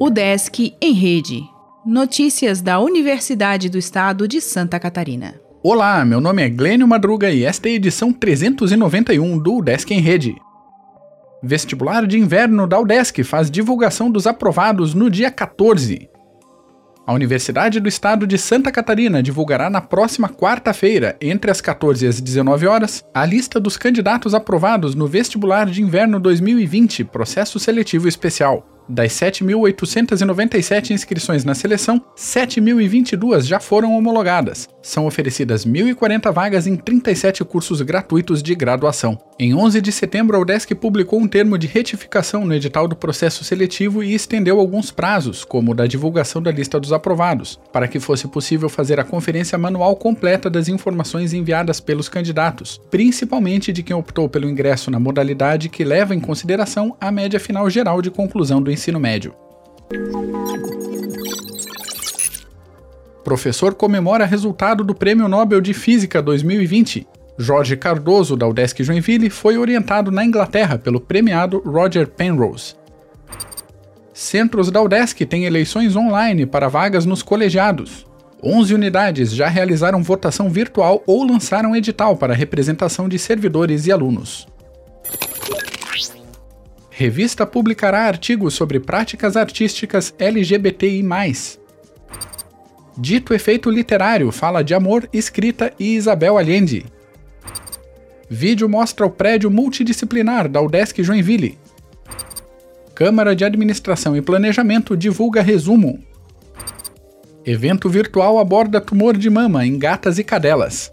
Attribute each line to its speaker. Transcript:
Speaker 1: O Desk em Rede. Notícias da Universidade do Estado de Santa Catarina.
Speaker 2: Olá, meu nome é Glênio Madruga e esta é a edição 391 do Desk em Rede. Vestibular de Inverno da UDESC faz divulgação dos aprovados no dia 14. A Universidade do Estado de Santa Catarina divulgará na próxima quarta-feira, entre as 14 e as 19 horas, a lista dos candidatos aprovados no Vestibular de Inverno 2020, processo seletivo especial. Das 7.897 inscrições na seleção, 7.022 já foram homologadas. São oferecidas 1.040 vagas em 37 cursos gratuitos de graduação. Em 11 de setembro, a UDESC publicou um termo de retificação no edital do processo seletivo e estendeu alguns prazos, como o da divulgação da lista dos aprovados, para que fosse possível fazer a conferência manual completa das informações enviadas pelos candidatos, principalmente de quem optou pelo ingresso na modalidade que leva em consideração a média final geral de conclusão do ensino médio. Professor comemora resultado do Prêmio Nobel de Física 2020. Jorge Cardoso, da UDESC Joinville, foi orientado na Inglaterra pelo premiado Roger Penrose. Centros da UDESC têm eleições online para vagas nos colegiados. 11 unidades já realizaram votação virtual ou lançaram edital para representação de servidores e alunos. Revista publicará artigos sobre práticas artísticas LGBTI. Dito efeito literário fala de amor, escrita e Isabel Allende. Vídeo mostra o prédio multidisciplinar da UDESC Joinville. Câmara de Administração e Planejamento divulga resumo. Evento virtual aborda tumor de mama em gatas e cadelas.